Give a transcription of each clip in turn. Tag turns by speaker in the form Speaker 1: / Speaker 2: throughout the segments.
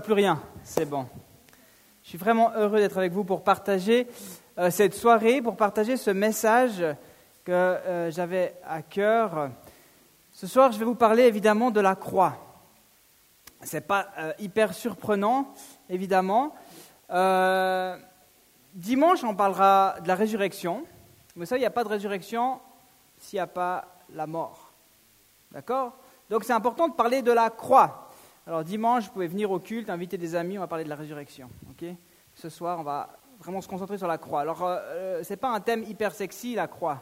Speaker 1: plus rien, c'est bon. Je suis vraiment heureux d'être avec vous pour partager euh, cette soirée, pour partager ce message que euh, j'avais à cœur. Ce soir, je vais vous parler évidemment de la croix. Ce n'est pas euh, hyper surprenant, évidemment. dimanche, on parlera de la résurrection. Vous savez, il n'y a pas de résurrection s'il n'y a pas la mort. D'accord? Donc c'est important de parler de la croix. Alors dimanche, vous pouvez venir au culte, inviter des amis, on va parler de la résurrection. Ce soir, on va vraiment se concentrer sur la croix. Alors, euh, euh, ce n'est pas un thème hyper sexy, la croix.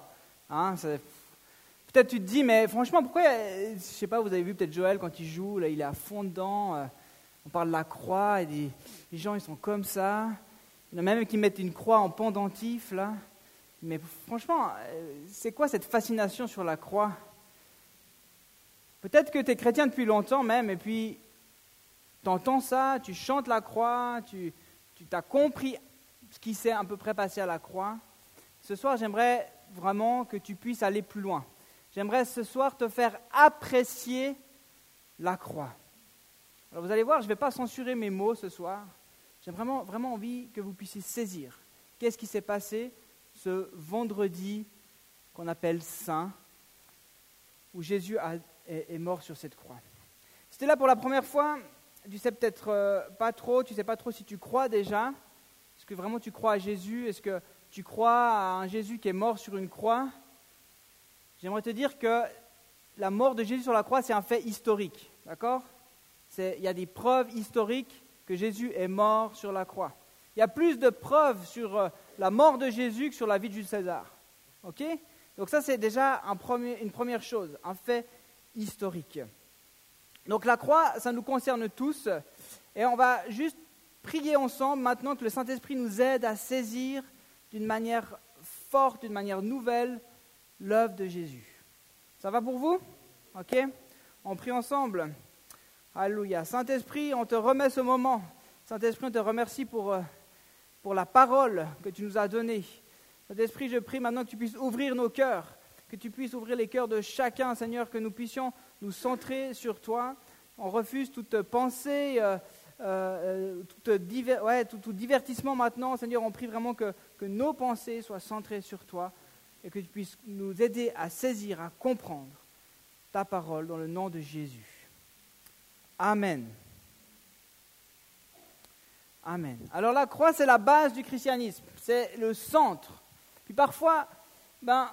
Speaker 1: Hein peut-être tu te dis, mais franchement, pourquoi, euh, je sais pas, vous avez vu peut-être Joël quand il joue, là, il est à fond dedans, on parle de la croix, et des, les gens, ils sont comme ça. Il y en a même qui mettent une croix en pendentif, là. Mais franchement, c'est quoi cette fascination sur la croix? Peut-être que tu es chrétien depuis longtemps même, et puis entends ça, tu chantes la croix, tu, tu t'as compris ce qui s'est à peu près passé à la croix. Ce soir, j'aimerais vraiment que tu puisses aller plus loin. J'aimerais ce soir te faire apprécier la croix. Alors vous allez voir, je ne vais pas censurer mes mots ce soir. J'ai vraiment, vraiment envie que vous puissiez saisir qu'est-ce qui s'est passé ce vendredi qu'on appelle Saint, où Jésus est, mort sur cette croix. C'était là pour la première fois, tu sais peut-être euh, pas trop, tu sais pas trop si tu crois déjà. Est-ce que vraiment tu crois à Jésus? Est-ce que tu crois à un Jésus qui est mort sur une croix? J'aimerais te dire que la mort de Jésus sur la croix, c'est un fait historique. D'accord? Il y a des preuves historiques que Jésus est mort sur la croix. Il y a plus de preuves sur euh, la mort de Jésus que sur la vie de Jules César. Ok? Donc ça, c'est déjà une première chose, un fait historique. Donc la croix, ça nous concerne tous. Et on va juste prier ensemble maintenant que le Saint-Esprit nous aide à saisir d'une manière forte, d'une manière nouvelle, l'œuvre de Jésus. Ça va pour vous? Ok On prie ensemble. Alléluia. Saint-Esprit, on te remet ce moment. Saint-Esprit, on te remercie pour, euh, pour la parole que tu nous as donnée. Saint-Esprit, je prie maintenant que tu puisses ouvrir nos cœurs, que tu puisses ouvrir les cœurs de chacun, Seigneur, que nous puissions nous centrer sur toi. On refuse toute pensée, euh, euh, tout, divertissement maintenant. Seigneur, on prie vraiment que, que nos pensées soient centrées sur toi et que tu puisses nous aider à saisir, à comprendre ta parole dans le nom de Jésus. Amen. Amen. Alors la croix, c'est la base du christianisme, c'est le centre. Puis parfois, ben,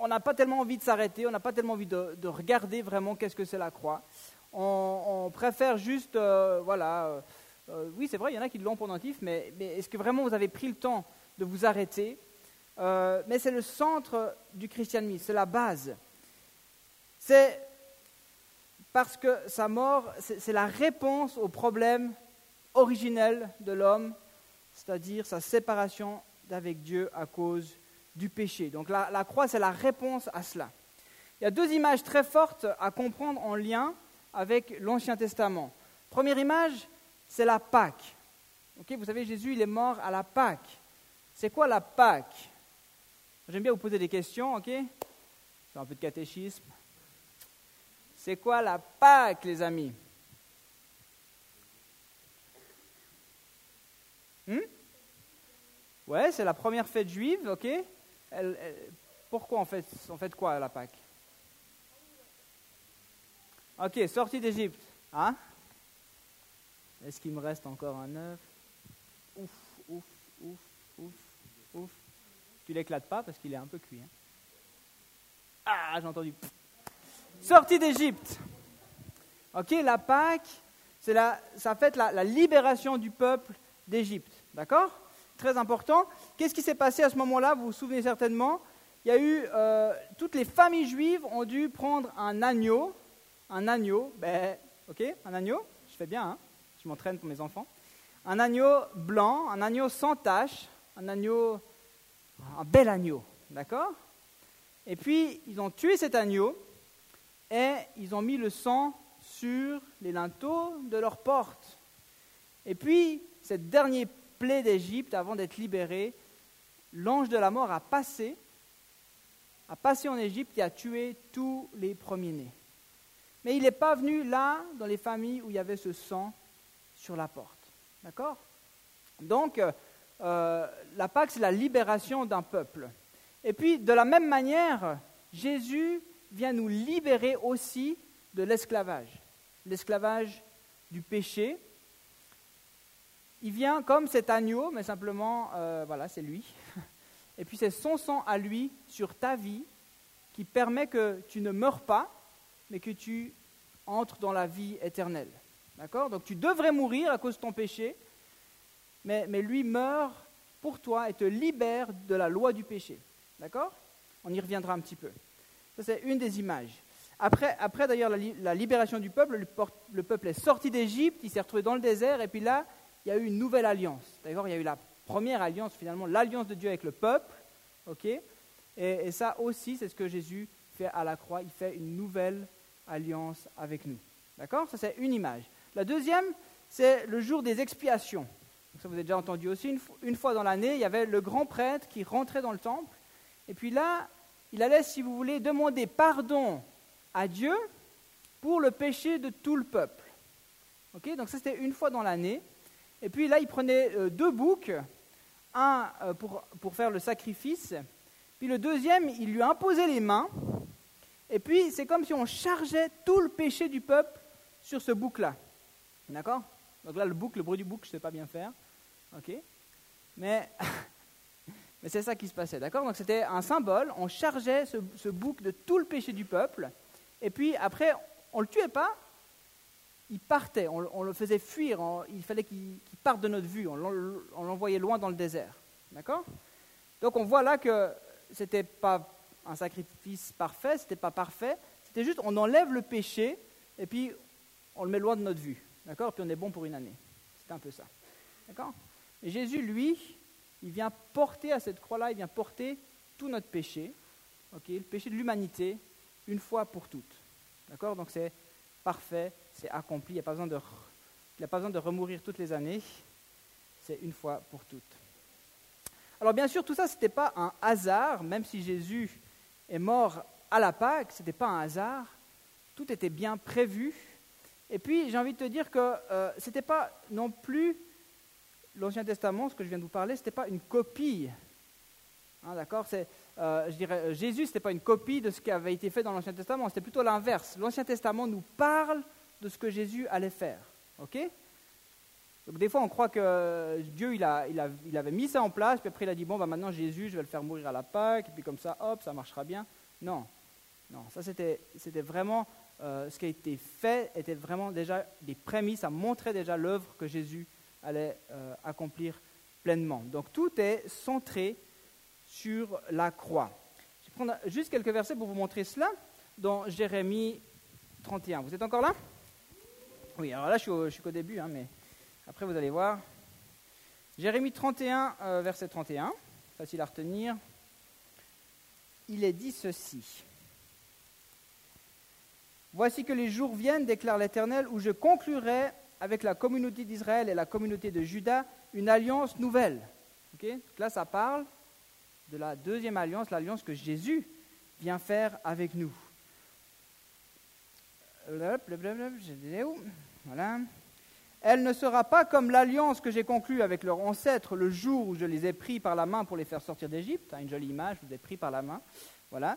Speaker 1: on n'a pas tellement envie de s'arrêter, on n'a pas tellement envie de, regarder vraiment qu'est-ce que c'est la croix. On, préfère juste, euh, voilà, euh, euh, oui c'est vrai, il y en a qui l'ont pendentif, mais, mais est-ce que vraiment vous avez pris le temps de vous arrêter? Mais c'est le centre du christianisme, c'est la base. C'est parce que sa mort, c'est la réponse au problème originel de l'homme, c'est-à-dire sa séparation d'avec Dieu à cause du péché. Donc la, croix, c'est la réponse à cela. Il y a deux images très fortes à comprendre en lien avec l'Ancien Testament. Première image, c'est la Pâque. vous savez, Jésus, il est mort à la Pâque. C'est quoi la Pâque? J'aime bien vous poser des questions, ok? C'est un peu de catéchisme. C'est quoi la Pâque, les amis? Hmm? Ouais, c'est la première fête juive, ok? Pourquoi on fait, quoi à la Pâque? Ok, sortie d'Égypte. Hein? Est-ce qu'il me reste encore un œuf? Ouf, ouf, ouf, ouf, ouf. Tu l'éclates pas parce qu'il est un peu cuit. Hein? Ah, j'ai entendu. Sortie d'Égypte. Ok, la Pâque, c'est la, ça fait la, la libération du peuple d'Égypte. D'accord? Très important. Qu'est-ce qui s'est passé à ce moment-là Vous vous souvenez certainement? Il y a eu euh, toutes les familles juives ont dû prendre un agneau, un agneau, ben, ok, un agneau. Je fais bien, hein je m'entraîne pour mes enfants. Un agneau blanc, un agneau sans tache, un agneau, un bel agneau, d'accord? Et puis ils ont tué cet agneau et ils ont mis le sang sur les linteaux de leurs portes. Et puis, ce dernier plaie d'Égypte, avant d'être libéré, l'ange de la mort a passé, a passé en Égypte et a tué tous les premiers-nés. Mais il n'est pas venu là, dans les familles où il y avait ce sang sur la porte. D'accord? Donc, euh, la Pâque, c'est la libération d'un peuple. Et puis, de la même manière, Jésus vient nous libérer aussi de l'esclavage, l'esclavage du péché. Il vient comme cet agneau, mais simplement, euh, voilà, c'est lui. Et puis c'est son sang à lui sur ta vie qui permet que tu ne meurs pas, mais que tu entres dans la vie éternelle. D'accord? Donc tu devrais mourir à cause de ton péché, mais, mais lui meurt pour toi et te libère de la loi du péché. D'accord? On y reviendra un petit peu. Ça, c'est une des images. Après, après d'ailleurs, la, libération du peuple, le, le peuple est sorti d'Égypte, il s'est retrouvé dans le désert, et puis là, il y a eu une nouvelle alliance. D'ailleurs, il y a eu la première alliance, finalement, l'alliance de Dieu avec le peuple. et, et ça aussi, c'est ce que Jésus fait à la croix. Il fait une nouvelle alliance avec nous. D'accord Ça, c'est une image. La deuxième, c'est le jour des expiations. ça, vous avez déjà entendu aussi. Une, fois dans l'année, il y avait le grand prêtre qui rentrait dans le temple. Et puis là, il allait, si vous voulez, demander pardon à Dieu pour le péché de tout le peuple. Ok Donc ça, c'était une fois dans l'année. Et puis là, il prenait euh, deux boucs, un euh, pour, pour faire le sacrifice, puis le deuxième, il lui imposait les mains, et puis c'est comme si on chargeait tout le péché du peuple sur ce bouc-là. D'accord? Donc là, le bouc, le bruit du bouc, je ne sais pas bien faire. Ok? Mais, mais c'est ça qui se passait. D'accord? Donc c'était un symbole. On chargeait ce, ce, bouc de tout le péché du peuple. Et puis après, on ne le tuait pas. Il partait. On, le faisait fuir. il fallait qu'il parte de notre vue. On l'envoyait loin dans le désert. D'accord? Donc on voit là que ce n'était pas un sacrifice parfait, ce n'était pas parfait. C'était juste, on enlève le péché et puis on le met loin de notre vue. D'accord? Puis on est bon pour une année. C'est un peu ça. D'accord? Jésus, lui, il vient porter à cette croix-là, il vient porter tout notre péché, ok? Le péché de l'humanité, une fois pour toutes. D'accord? Donc c'est parfait, c'est accompli, il n'y a pas besoin de, a pas besoin de remourir toutes les années, c'est une fois pour toutes. Alors bien sûr, tout ça, ce n'était pas un hasard, même si Jésus est mort à la Pâque, ce n'était pas un hasard, tout était bien prévu, et puis, j'ai envie de te dire que euh, ce n'était pas non plus l'Ancien Testament, ce que je viens de vous parler, ce n'était pas une copie. Hein, d'accord? Euh, Je dirais, euh, Jésus, ce n'était pas une copie de ce qui avait été fait dans l'Ancien Testament, c'était plutôt l'inverse. L'Ancien Testament nous parle de ce que Jésus allait faire. OK? Donc des fois, on croit que Dieu, il, a, il, a, il, avait mis ça en place, puis après il a dit, bon, bah, maintenant Jésus, je vais le faire mourir à la Pâque, et puis comme ça, hop, ça marchera bien. Non, non, ça c'était vraiment euh, ce qui a été fait était vraiment déjà des prémices, ça montrait déjà l'œuvre que Jésus allait euh, accomplir pleinement. Donc tout est centré sur la croix. Je vais prendre juste quelques versets pour vous montrer cela dans Jérémie 31. Vous êtes encore là? Oui, alors là je suis, qu'au début, hein, mais après vous allez voir. Jérémie 31, euh, verset 31, facile à retenir. Il est dit ceci. Voici que les jours viennent, déclare l'Éternel, où je conclurai avec la communauté d'Israël et la communauté de Juda une alliance nouvelle. là, ça parle de la deuxième alliance, l'alliance que Jésus vient faire avec nous. Voilà. Elle ne sera pas comme l'alliance que j'ai conclue avec leurs ancêtres le jour où je les ai pris par la main pour les faire sortir d'Égypte. Une jolie image, je vous ai pris par la main. Voilà.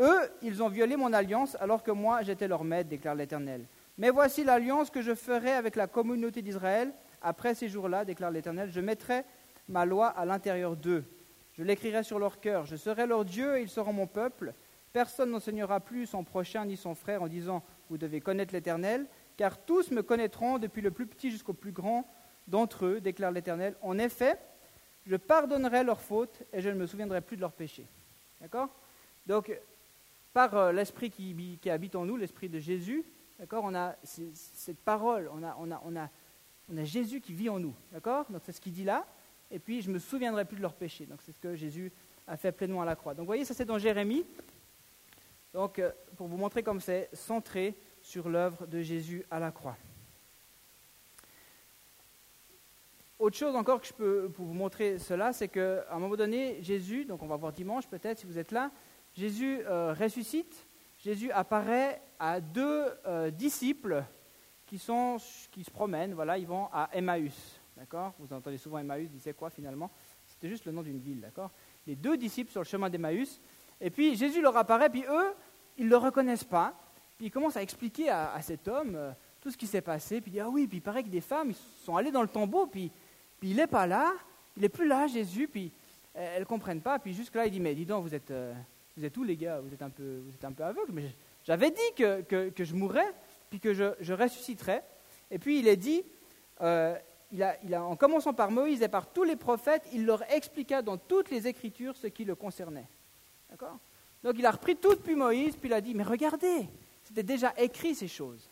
Speaker 1: Eux, ils ont violé mon alliance alors que moi j'étais leur maître, déclare l'Éternel. Mais voici l'alliance que je ferai avec la communauté d'Israël. Après ces jours-là, déclare l'Éternel, je mettrai ma loi à l'intérieur d'eux. Je l'écrirai sur leur cœur. Je serai leur Dieu et ils seront mon peuple. Personne n'enseignera plus son prochain ni son frère en disant Vous devez connaître l'Éternel, car tous me connaîtront, depuis le plus petit jusqu'au plus grand d'entre eux, déclare l'Éternel. En effet, je pardonnerai leurs fautes et je ne me souviendrai plus de leurs péchés. D'accord? Donc, par euh, l'esprit qui, habite en nous, l'esprit de Jésus, d'accord, on a cette parole, on a, on, a, on, a, on a Jésus qui vit en nous, d'accord? Donc c'est ce qu'il dit là, et puis je ne me souviendrai plus de leurs péchés. Donc c'est ce que Jésus a fait pleinement à la croix. Donc vous voyez, ça c'est dans Jérémie. Donc euh, pour vous montrer comme c'est centré sur l'œuvre de Jésus à la croix. Autre chose encore que je peux pour vous montrer cela, c'est qu'à un moment donné, Jésus, donc on va voir dimanche peut-être si vous êtes là, Jésus euh, ressuscite, Jésus apparaît à deux euh, disciples qui, sont, qui se promènent, voilà, ils vont à Emmaüs. D'accord? Vous entendez souvent Emmaüs, c'est quoi finalement? C'était juste le nom d'une ville, d'accord? Les deux disciples sur le chemin d'Emmaüs. Et puis Jésus leur apparaît, puis eux, ils ne le reconnaissent pas. Puis ils commencent à expliquer à, cet homme euh, tout ce qui s'est passé. Puis il dit Ah oui, puis il paraît que des femmes sont allées dans le tombeau, puis, puis il n'est pas là, il n'est plus là, Jésus. Puis elles ne comprennent pas. Puis jusque-là, il dit Mais dis donc, vous êtes, euh, vous êtes où les gars? Vous êtes un peu, vous êtes un peu aveugles. Mais j'avais dit que, que, je mourrais, puis que je, je, ressusciterais. Et puis il est dit euh, il a, il a, en commençant par Moïse et par tous les prophètes, il leur expliqua dans toutes les Écritures ce qui le concernait. D'accord? Donc il a repris tout depuis Moïse, puis il a dit, mais regardez, c'était déjà écrit ces choses.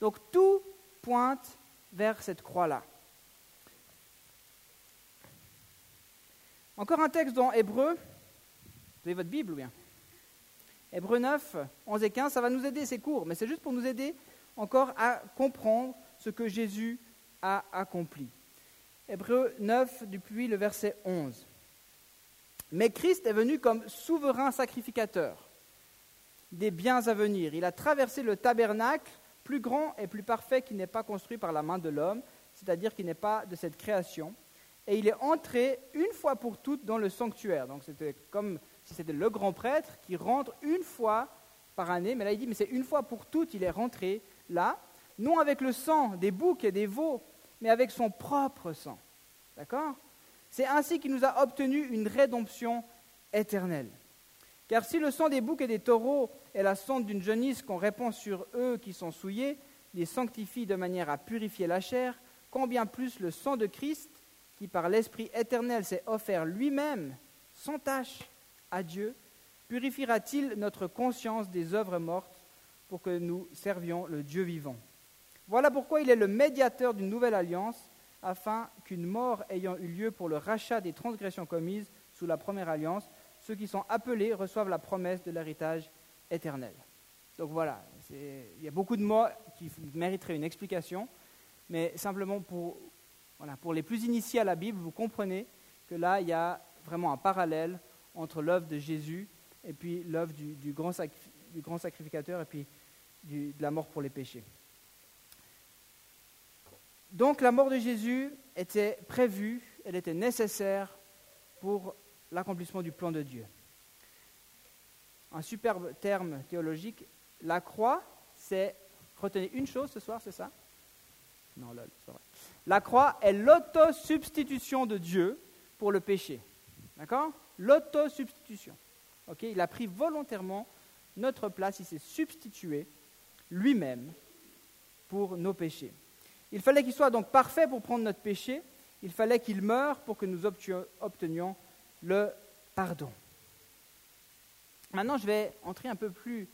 Speaker 1: Donc tout pointe vers cette croix-là. Encore un texte dans Hébreu. Vous avez votre Bible ou bien? Hébreu 9, 11 et 15, ça va nous aider, c'est court, mais c'est juste pour nous aider encore à comprendre ce que Jésus a accompli. Hébreu 9, depuis le verset 11. Mais Christ est venu comme souverain sacrificateur des biens à venir. Il a traversé le tabernacle plus grand et plus parfait qui n'est pas construit par la main de l'homme, c'est-à-dire qui n'est pas de cette création. Et il est entré une fois pour toutes dans le sanctuaire. Donc c'était comme si c'était le grand prêtre qui rentre une fois par année. Mais là, il dit, mais c'est une fois pour toutes, il est rentré là, non avec le sang des boucs et des veaux, mais avec son propre sang. D'accord? C'est ainsi qu'il nous a obtenu une rédemption éternelle. Car si le sang des boucs et des taureaux est la sonde d'une jaunisse qu'on répand sur eux qui sont souillés, les sanctifie de manière à purifier la chair, combien plus le sang de Christ, qui par l'Esprit éternel s'est offert lui-même sans tache à Dieu, purifiera-t-il notre conscience des œuvres mortes pour que nous servions le Dieu vivant? Voilà pourquoi il est le médiateur d'une nouvelle alliance, afin qu'une mort ayant eu lieu pour le rachat des transgressions commises sous la première alliance, ceux qui sont appelés reçoivent la promesse de l'héritage éternel. Donc voilà, il y a beaucoup de mots qui mériteraient une explication, mais simplement pour, voilà, pour les plus initiés à la Bible, vous comprenez que là, il y a vraiment un parallèle entre l'œuvre de Jésus et puis l'œuvre du, grand du, grand sacrificateur et puis de la mort pour les péchés. Donc la mort de Jésus était prévue, elle était nécessaire pour l'accomplissement du plan de Dieu. Un superbe terme théologique, la croix, c'est, retenez une chose ce soir, c'est ça? Non, là, c'est vrai. La croix est l'autosubstitution de Dieu pour le péché. D'accord? L'autosubstitution. Ok il a pris volontairement notre place, il s'est substitué lui-même pour nos péchés. Il fallait qu'il soit donc parfait pour prendre notre péché, il fallait qu'il meure pour que nous obtenions le pardon. Maintenant, je vais entrer un peu plus,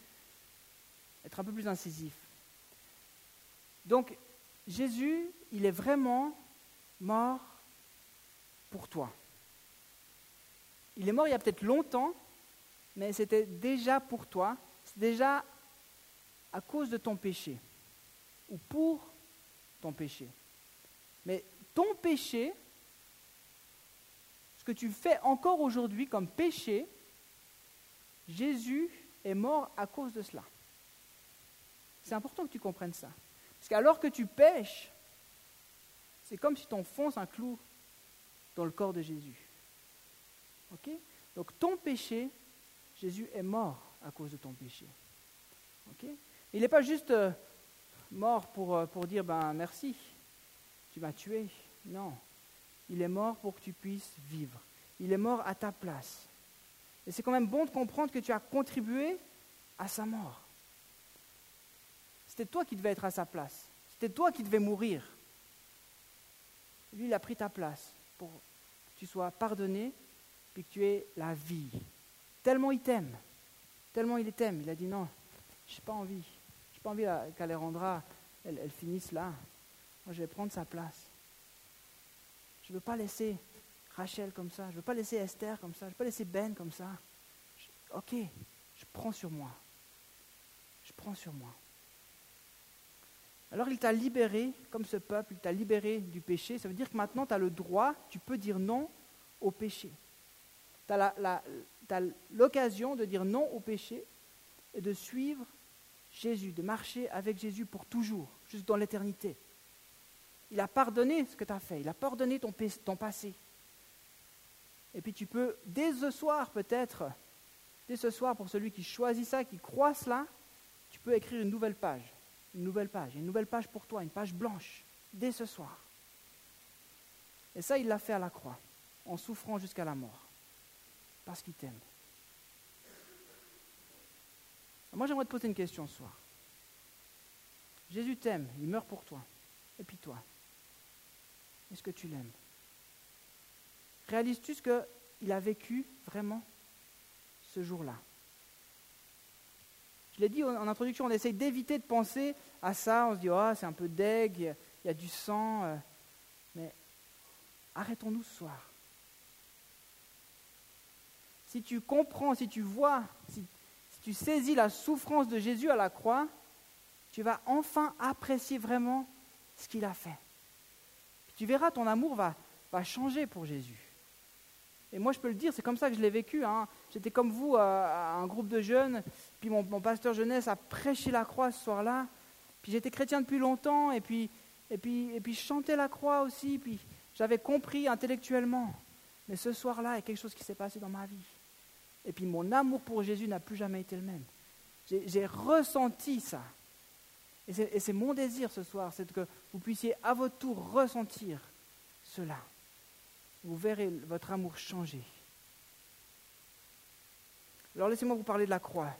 Speaker 1: être un peu plus incisif. Donc, Jésus, il est vraiment mort pour toi. Il est mort il y a peut-être longtemps, mais c'était déjà pour toi, c'est déjà à cause de ton péché, ou pour ton péché. Mais ton péché, que tu fais encore aujourd'hui comme péché, Jésus est mort à cause de cela. C'est important que tu comprennes ça. Parce qu'alors que tu pêches, c'est comme si tu enfonces un clou dans le corps de Jésus. Ok? Donc ton péché, Jésus est mort à cause de ton péché. Ok? Il n'est pas juste euh, mort pour, euh, pour dire ben merci, tu m'as tué. Non. Il est mort pour que tu puisses vivre. Il est mort à ta place. Et c'est quand même bon de comprendre que tu as contribué à sa mort. C'était toi qui devais être à sa place. C'était toi qui devais mourir. Lui, il a pris ta place pour que tu sois pardonné et que tu aies la vie. Tellement il t'aime. Tellement il t'aime. Il a dit non, je n'ai pas envie. Je n'ai pas envie qu'Alejandra, elle, elle finisse là. Moi, je vais prendre sa place. Je ne veux pas laisser Rachel comme ça, je ne veux pas laisser Esther comme ça, je ne veux pas laisser Ben comme ça. ok, je prends sur moi. Je prends sur moi. Alors il t'a libéré, comme ce peuple, il t'a libéré du péché. Ça veut dire que maintenant tu as le droit, tu peux dire non au péché. Tu as l'occasion de dire non au péché et de suivre Jésus, de marcher avec Jésus pour toujours, juste dans l'éternité. Il a pardonné ce que tu as fait, il a pardonné ton, passé. Et puis tu peux, dès ce soir peut-être, dès ce soir pour celui qui choisit ça, qui croit cela, tu peux écrire une nouvelle page, une nouvelle page, une nouvelle page pour toi, une page blanche, dès ce soir. Et ça, il l'a fait à la croix, en souffrant jusqu'à la mort, parce qu'il t'aime. Moi, j'aimerais te poser une question ce soir. Jésus t'aime, il meurt pour toi. Et puis toi, est-ce que tu l'aimes? Réalises-tu ce qu'il a vécu vraiment ce jour-là? Je l'ai dit en introduction, on essaye d'éviter de penser à ça. On se dit, oh, c'est un peu deg, il y a du sang. Euh. Mais arrêtons-nous ce soir. Si tu comprends, si tu vois, si, tu saisis la souffrance de Jésus à la croix, tu vas enfin apprécier vraiment ce qu'il a fait. Tu verras, ton amour va, changer pour Jésus. Et moi, je peux le dire, c'est comme ça que je l'ai vécu. Hein. J'étais comme vous, à, un groupe de jeunes, puis mon, pasteur jeunesse a prêché la croix ce soir-là. Puis j'étais chrétien depuis longtemps, et puis, et, puis, et puis je chantais la croix aussi, puis j'avais compris intellectuellement. Mais ce soir-là, il y a quelque chose qui s'est passé dans ma vie. Et puis mon amour pour Jésus n'a plus jamais été le même. J'ai ressenti ça. Et c'est mon désir ce soir, c'est que vous puissiez à votre tour ressentir cela. Vous verrez votre amour changer. Alors laissez-moi vous parler de la croix.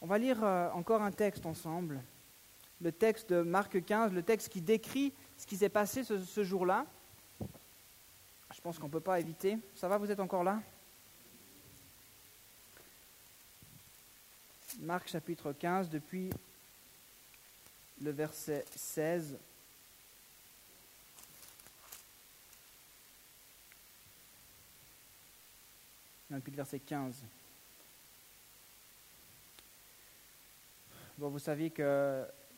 Speaker 1: On va lire euh, encore un texte ensemble, le texte de Marc 15, le texte qui décrit ce qui s'est passé ce jour-là. Je pense qu'on ne peut pas éviter. Ça va, vous êtes encore là? Marc chapitre 15, depuis le verset 16. depuis le verset 15. Bon, vous saviez qu'il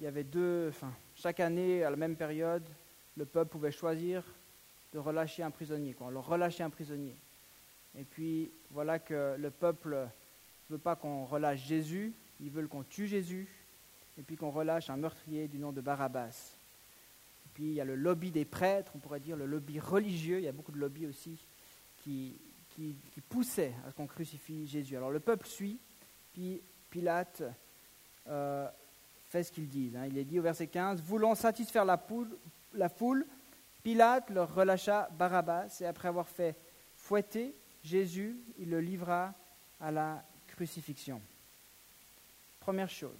Speaker 1: y avait deux, enfin, chaque année, à la même période, le peuple pouvait choisir de relâcher un prisonnier, quoi. leur relâcher un prisonnier. Et puis voilà que le peuple ne veut pas qu'on relâche Jésus, ils veulent qu'on tue Jésus, et puis qu'on relâche un meurtrier du nom de Barabbas. Et puis il y a le lobby des prêtres, on pourrait dire le lobby religieux, il y a beaucoup de lobbies aussi qui, poussaient à qu'on crucifie Jésus. Alors le peuple suit, puis Pilate euh, fait ce qu'il dit. Hein. Il est dit au verset 15, voulant satisfaire la, la foule, Pilate leur relâcha Barabbas et après avoir fait fouetter Jésus, il le livra à la crucifixion. Première chose,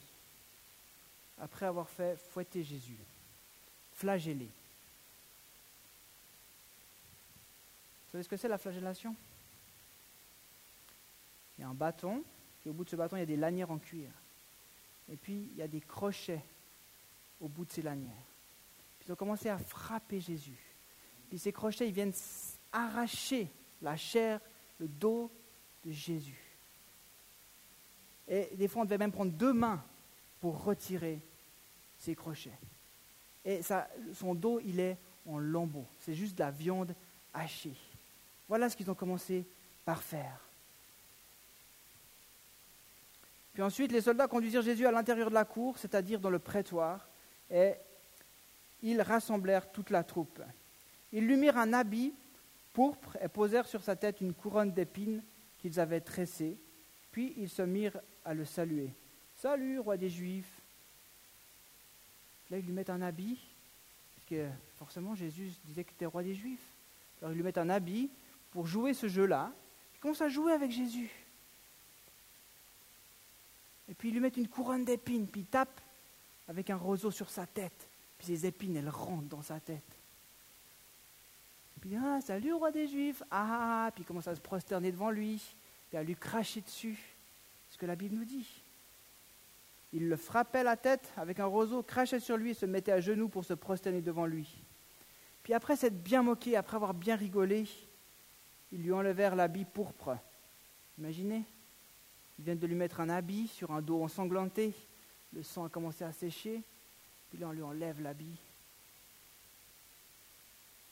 Speaker 1: après avoir fait fouetter Jésus, flageller. Vous savez ce que c'est la flagellation? Il y a un bâton, et au bout de ce bâton, il y a des lanières en cuir. Et puis, il y a des crochets au bout de ces lanières. Ils ont commencé à frapper Jésus. Puis ces crochets, ils viennent arracher la chair, le dos de Jésus. Et des fois, on devait même prendre deux mains pour retirer ces crochets. Et ça, son dos, il est en lambeaux. C'est juste de la viande hachée. Voilà ce qu'ils ont commencé par faire. Puis ensuite, les soldats conduisirent Jésus à l'intérieur de la cour, c'est-à-dire dans le prétoire, et ils rassemblèrent toute la troupe. Ils lui mirent un habit pourpre et posèrent sur sa tête une couronne d'épines qu'ils avaient tressée, puis ils se mirent à le saluer. Salut, roi des Juifs. Là, ils lui mettent un habit, parce que forcément Jésus disait qu'il était roi des Juifs. Alors ils lui mettent un habit pour jouer ce jeu-là. Ils commencent à jouer avec Jésus. Et puis ils lui mettent une couronne d'épines, puis ils tapent avec un roseau sur sa tête. Puis ses épines, elles rentrent dans sa tête. Puis, ah, salut, roi des Juifs. Ah, ah, ah, puis il commence à se prosterner devant lui, puis à lui cracher dessus. Ce que la Bible nous dit. Il le frappait la tête avec un roseau, crachait sur lui et se mettait à genoux pour se prosterner devant lui. Puis après s'être bien moqué, après avoir bien rigolé, ils lui enlevèrent l'habit pourpre. Imaginez, ils viennent de lui mettre un habit sur un dos ensanglanté, le sang a commencé à sécher, puis là, on lui enlève l'habit.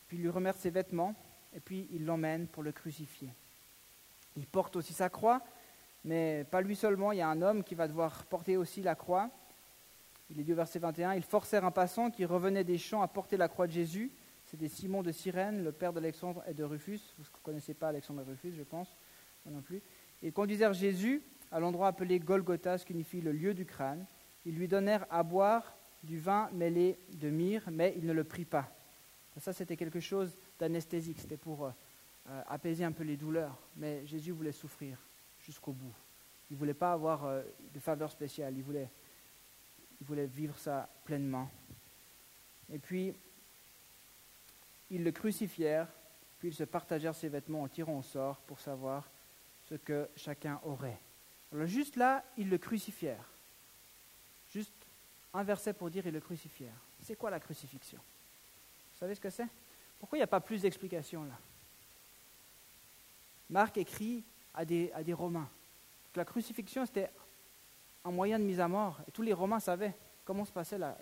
Speaker 1: Puis il lui remercie ses vêtements, et puis il l'emmène pour le crucifier. Il porte aussi sa croix, mais pas lui seulement, il y a un homme qui va devoir porter aussi la croix. Il est dit au verset 21, ils forcèrent un passant qui revenait des champs à porter la croix de Jésus. C'était Simon de Cyrène, le père d'Alexandre et de Rufus. Vous ne connaissez pas Alexandre et Rufus, je pense, moi non plus. Ils conduisirent Jésus à l'endroit appelé Golgotha, ce qui signifie le lieu du crâne. Ils lui donnèrent à boire du vin mêlé de myrrhe, mais il ne le prit pas. Ça, c'était quelque chose d'anesthésique, c'était pour euh, apaiser un peu les douleurs. Mais Jésus voulait souffrir jusqu'au bout. Il ne voulait pas avoir euh, de faveur spéciale, il voulait, il voulait vivre ça pleinement. Et puis, ils le crucifièrent, puis ils se partagèrent ses vêtements en tirant au sort pour savoir ce que chacun aurait. Alors juste là, ils le crucifièrent. Juste un verset pour dire ils le crucifièrent. C'est quoi la crucifixion? Vous savez ce que c'est? Pourquoi il n'y a pas plus d'explications là? Marc écrit à des, à des Romains la crucifixion c'était un moyen de mise à mort. Et tous les Romains savaient comment se passait la,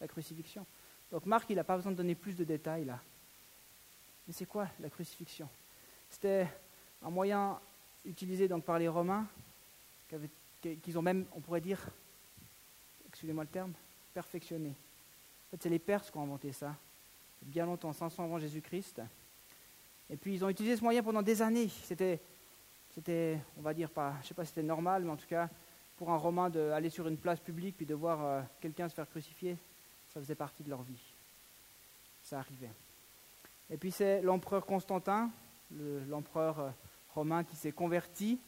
Speaker 1: la crucifixion. Donc Marc, il n'a pas besoin de donner plus de détails là. Mais c'est quoi la crucifixion? C'était un moyen utilisé donc par les Romains, qu'ils ont même, on pourrait dire, excusez-moi le terme, perfectionné. En fait, c'est les Perses qui ont inventé ça, bien longtemps, 500 avant Jésus-Christ. Et puis ils ont utilisé ce moyen pendant des années. C'était, on va dire, pas, je ne sais pas si c'était normal, mais en tout cas, pour un Romain d'aller sur une place publique puis de voir euh, quelqu'un se faire crucifier, ça faisait partie de leur vie. Ça arrivait. Et puis c'est l'empereur Constantin, l'empereur euh, romain qui s'est converti,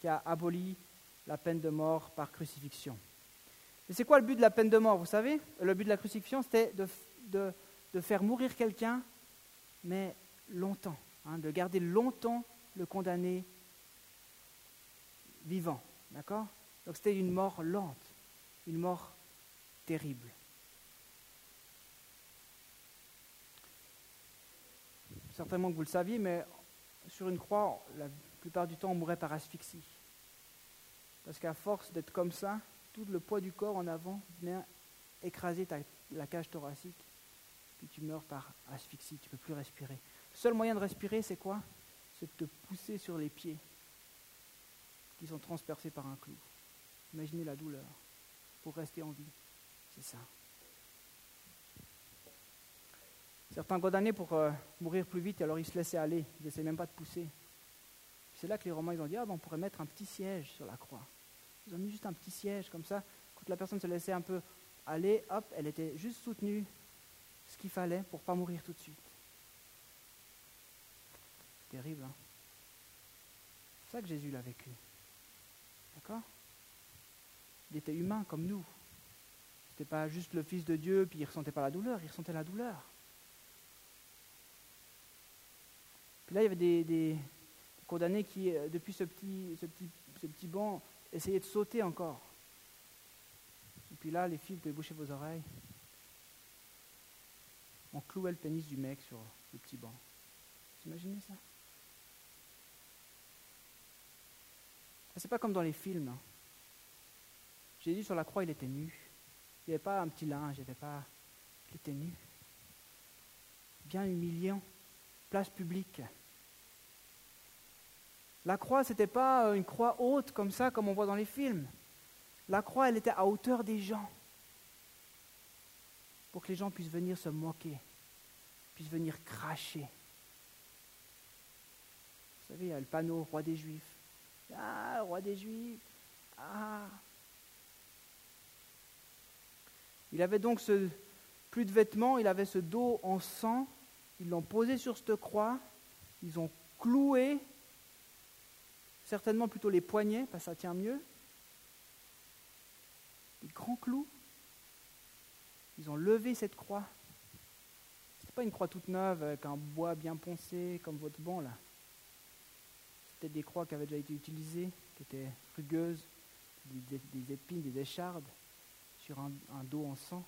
Speaker 1: qui a aboli la peine de mort par crucifixion. Et c'est quoi le but de la peine de mort Vous savez, le but de la crucifixion, c'était de, de, faire mourir quelqu'un, mais longtemps, hein, de garder longtemps le condamné vivant. D'accord? Donc c'était une mort lente, une mort terrible. certainement que vous le saviez, mais sur une croix, la plupart du temps, on mourrait par asphyxie. Parce qu'à force d'être comme ça, tout le poids du corps en avant vient écraser la cage thoracique, puis tu meurs par asphyxie, tu ne peux plus respirer. Seul moyen de respirer, c'est quoi? C'est de te pousser sur les pieds, qui sont transpercés par un clou. Imaginez la douleur pour rester en vie. C'est ça. Certains condamnés pour euh, mourir plus vite, alors ils se laissaient aller, ils n'essaient même pas de pousser. C'est là que les Romains ils ont dit ah, ben, on pourrait mettre un petit siège sur la croix. Ils ont mis juste un petit siège comme ça. Quand la personne se laissait un peu aller, hop, elle était juste soutenue, ce qu'il fallait pour ne pas mourir tout de suite. Terrible, hein C'est ça que Jésus l'a vécu. D'accord? Il était humain comme nous. Ce n'était pas juste le Fils de Dieu, puis il ne ressentait pas la douleur, il ressentait la douleur. Puis là, il y avait des, condamnés qui, euh, depuis ce petit, ce, petit, ce petit banc, essayaient de sauter encore. Et puis là, les filles, vous boucher vos oreilles. On clouait le pénis du mec sur le petit banc. Vous imaginez ça? C'est pas comme dans les films. Jésus sur la croix, il était nu. Il n'y avait pas un petit linge, il avait pas. Il était nu. Bien humiliant place publique. La croix, ce n'était pas une croix haute comme ça, comme on voit dans les films. La croix, elle était à hauteur des gens. Pour que les gens puissent venir se moquer, puissent venir cracher. Vous savez, il y a le panneau roi des Juifs. Ah, roi des Juifs. Ah. Il avait donc ce, plus de vêtements, il avait ce dos en sang ils l'ont posé sur cette croix, ils ont cloué, certainement plutôt les poignets, parce que ça tient mieux, des grands clous. Ils ont levé cette croix. Ce pas une croix toute neuve avec un bois bien poncé comme votre banc là. Des croix qui avaient déjà été utilisées, qui étaient rugueuses, des, épines, des échardes sur un, dos en sang.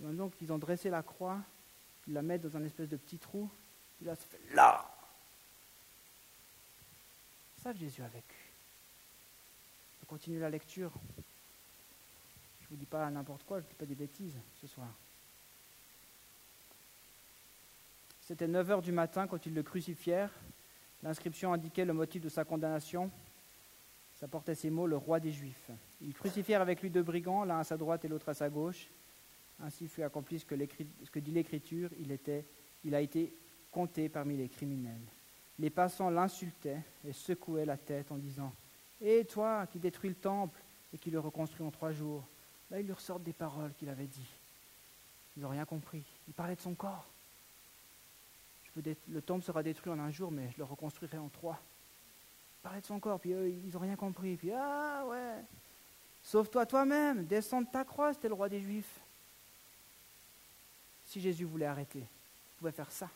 Speaker 1: donc ils ont dressé la croix il la met dans un espèce de petit trou, il là, ça fait là. Ça Jésus a vécu. On continue la lecture. Je ne vous dis pas n'importe quoi, je ne dis pas des bêtises ce soir. C'était 9 heures du matin quand ils le crucifièrent. L'inscription indiquait le motif de sa condamnation. Ça portait ces mots, le roi des Juifs. Ils crucifièrent avec lui deux brigands, l'un à sa droite et l'autre à sa gauche. Ainsi fut accompli ce que, dit l'Écriture, il, il a été compté parmi les criminels. Les passants l'insultaient et secouaient la tête en disant Et toi qui détruis le temple et qui le reconstruis en trois jours Là, ils lui ressortent des paroles qu'il avait dit. Ils n'ont rien compris. Il parlait de son corps. Le temple sera détruit en un jour, mais je le reconstruirai en trois. Il de son corps, puis eux, ils n'ont rien compris. Puis, ah ouais, sauve-toi toi-même, descends de ta croix, c'était le roi des Juifs. Si Jésus voulait arrêter, il pouvait faire ça.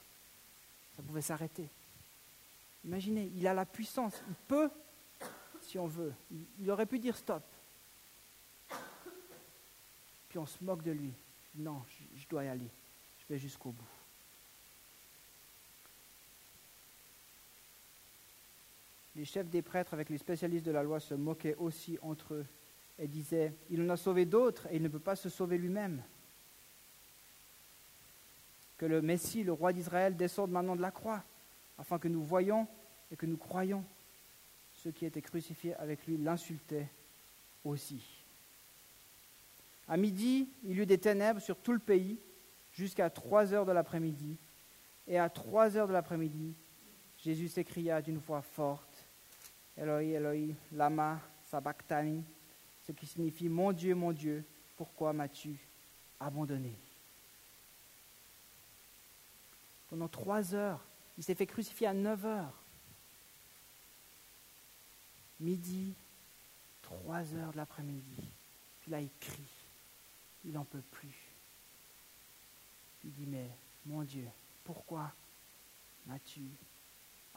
Speaker 1: Ça pouvait s'arrêter. Imaginez, il a la puissance, il peut, si on veut. Il, aurait pu dire stop. Puis on se moque de lui. Non, je, dois y aller. Je vais jusqu'au bout. Les chefs des prêtres avec les spécialistes de la loi se moquaient aussi entre eux et disaient, il en a sauvé d'autres et il ne peut pas se sauver lui-même. Que le Messie, le roi d'Israël, descende maintenant de la croix afin que nous voyions et que nous croyions. Ceux qui étaient crucifiés avec lui l'insultaient aussi. À midi, il y eut des ténèbres sur tout le pays jusqu'à trois heures de l'après-midi. Et à trois heures de l'après-midi, Jésus s'écria d'une voix forte, Eloi, Eloi, lama sabachthani, ce qui signifie Mon Dieu, mon Dieu, pourquoi m'as-tu abandonné? Pendant trois heures, il s'est fait crucifier à 9 heures. Midi, 3 heures de l'après-midi. Puis là, il crie. Il n'en peut plus. Il dit, mais mon Dieu, pourquoi m'as-tu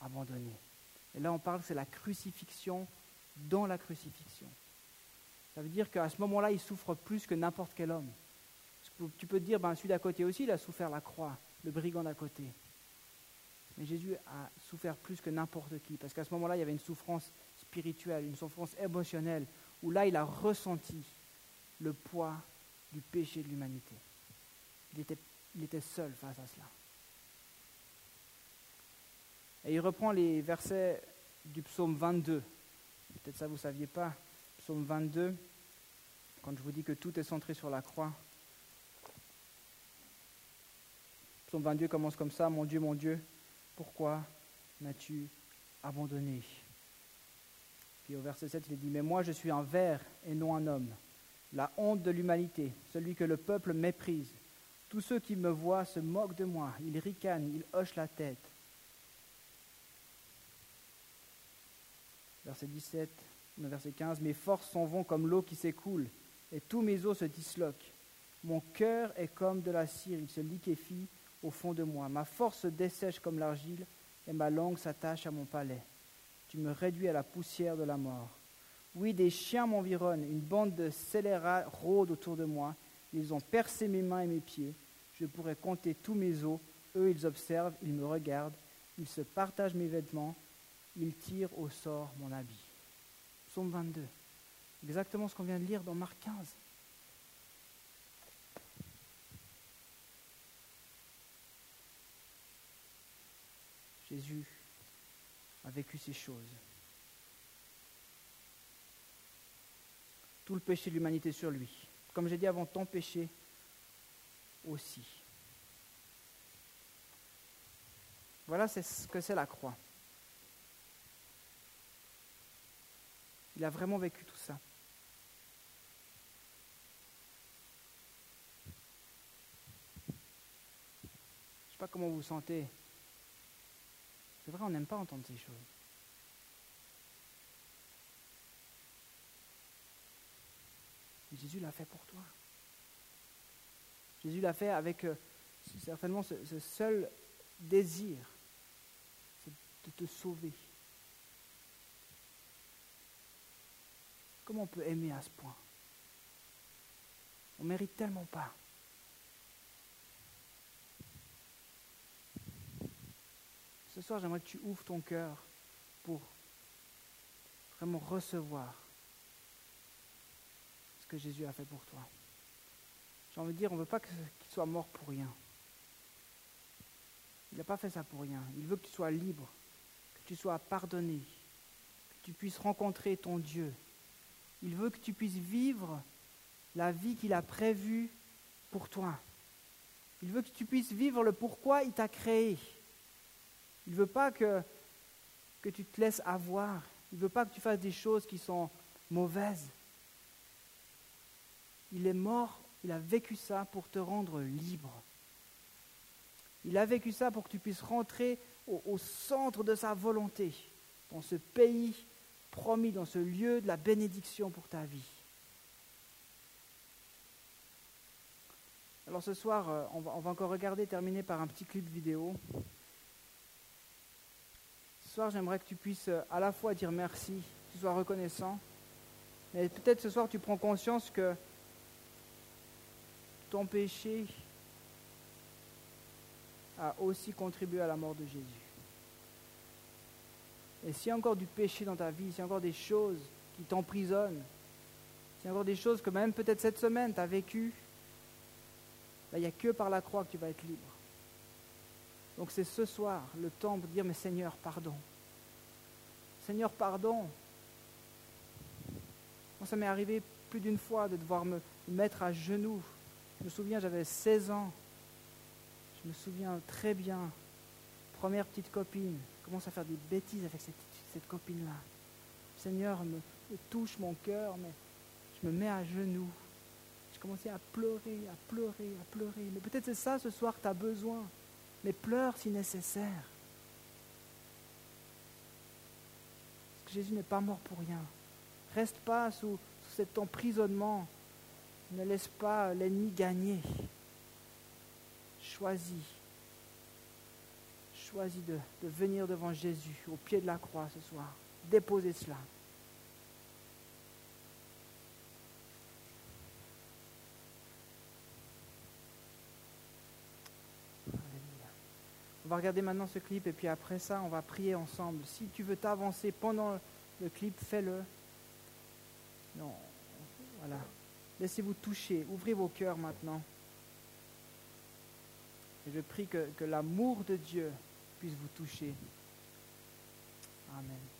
Speaker 1: abandonné? Et là, on parle, c'est la crucifixion dans la crucifixion. Ça veut dire qu'à ce moment-là, il souffre plus que n'importe quel homme. Tu peux te dire, ben, celui d'à côté aussi, il a souffert la croix, le brigand d'à côté. Mais Jésus a souffert plus que n'importe qui, parce qu'à ce moment-là, il y avait une souffrance spirituelle, une souffrance émotionnelle, où là, il a ressenti le poids du péché de l'humanité. Il était, il était seul face à cela. Et il reprend les versets du psaume 22. Peut-être ça vous ne saviez pas. Psaume 22, quand je vous dis que tout est centré sur la croix. Psaume 22 commence comme ça, Mon Dieu, mon Dieu, pourquoi m'as-tu abandonné? Puis au verset 7, il dit, mais moi je suis un ver et non un homme, la honte de l'humanité, celui que le peuple méprise. Tous ceux qui me voient se moquent de moi, ils ricanent, ils hochent la tête. Verset 17, verset 15, mes forces s'en vont comme l'eau qui s'écoule, et tous mes os se disloquent. Mon cœur est comme de la cire, il se liquéfie au fond de moi. Ma force se dessèche comme l'argile et ma langue s'attache à mon palais. Tu me réduis à la poussière de la mort. Oui, des chiens m'environnent, une bande de scélérats rôde autour de moi. Ils ont percé mes mains et mes pieds. Je pourrais compter tous mes os. Eux, ils observent, ils me regardent. Ils se partagent mes vêtements. Ils tirent au sort mon habit. Psaume 22. Exactement ce qu'on vient de lire dans Marc 15. Jésus a vécu ces choses. Tout le péché de l'humanité sur lui. Comme j'ai dit avant, ton péché aussi. Voilà ce que c'est la croix. Il a vraiment vécu tout ça. Je ne sais pas comment vous vous sentez c'est vrai, on n'aime pas entendre ces choses. Jésus l'a fait pour toi. Jésus l'a fait avec euh, certainement ce, ce seul désir, c'est de te sauver. Comment on peut aimer à ce point? On ne mérite tellement pas. Ce soir, j'aimerais que tu ouvres ton cœur pour vraiment recevoir ce que Jésus a fait pour toi. J'ai envie de dire, on ne veut pas qu'il soit mort pour rien. Il n'a pas fait ça pour rien. Il veut que tu sois libre, que tu sois pardonné, que tu puisses rencontrer ton Dieu. Il veut que tu puisses vivre la vie qu'il a prévue pour toi. Il veut que tu puisses vivre le pourquoi il t'a créé. Il ne veut pas que, tu te laisses avoir. Il ne veut pas que tu fasses des choses qui sont mauvaises. Il est mort, il a vécu ça pour te rendre libre. Il a vécu ça pour que tu puisses rentrer au centre de sa volonté, dans ce pays promis, dans ce lieu de la bénédiction pour ta vie. Alors ce soir, euh, on va, encore regarder, terminer par un petit clip vidéo. Ce soir, j'aimerais que tu puisses euh, à la fois dire merci, que tu sois reconnaissant, mais peut-être ce soir tu prends conscience que ton péché a aussi contribué à la mort de Jésus. Et s'il y a encore du péché dans ta vie, s'il y a encore des choses qui t'emprisonnent, s'il y a encore des choses que même peut-être cette semaine tu as vécues, ben, il n'y a que par la croix que tu vas être libre. Donc c'est ce soir le temps de dire, mais Seigneur, pardon. Seigneur, pardon. Moi, ça m'est arrivé plus d'une fois de devoir me mettre à genoux. Je me souviens, j'avais 16 ans. Je me souviens très bien. Première petite copine. Commence à faire des bêtises avec cette, copine-là. Seigneur me, touche mon cœur, mais je me mets à genoux. Je commençais à pleurer, à pleurer, à pleurer. Mais peut-être c'est ça ce soir que tu as besoin. Mais pleure si nécessaire. Parce que Jésus n'est pas mort pour rien. Reste pas sous, sous cet emprisonnement. Ne laisse pas l'ennemi gagner. Choisis. Choisis de, venir devant Jésus au pied de la croix ce soir. Déposez cela. On va regarder maintenant ce clip et puis après ça, on va prier ensemble. Si tu veux t'avancer pendant le clip, fais-le. Non, voilà. Laissez-vous toucher. Ouvrez vos cœurs maintenant. Et je prie que l'amour de Dieu puisse vous toucher. Amen.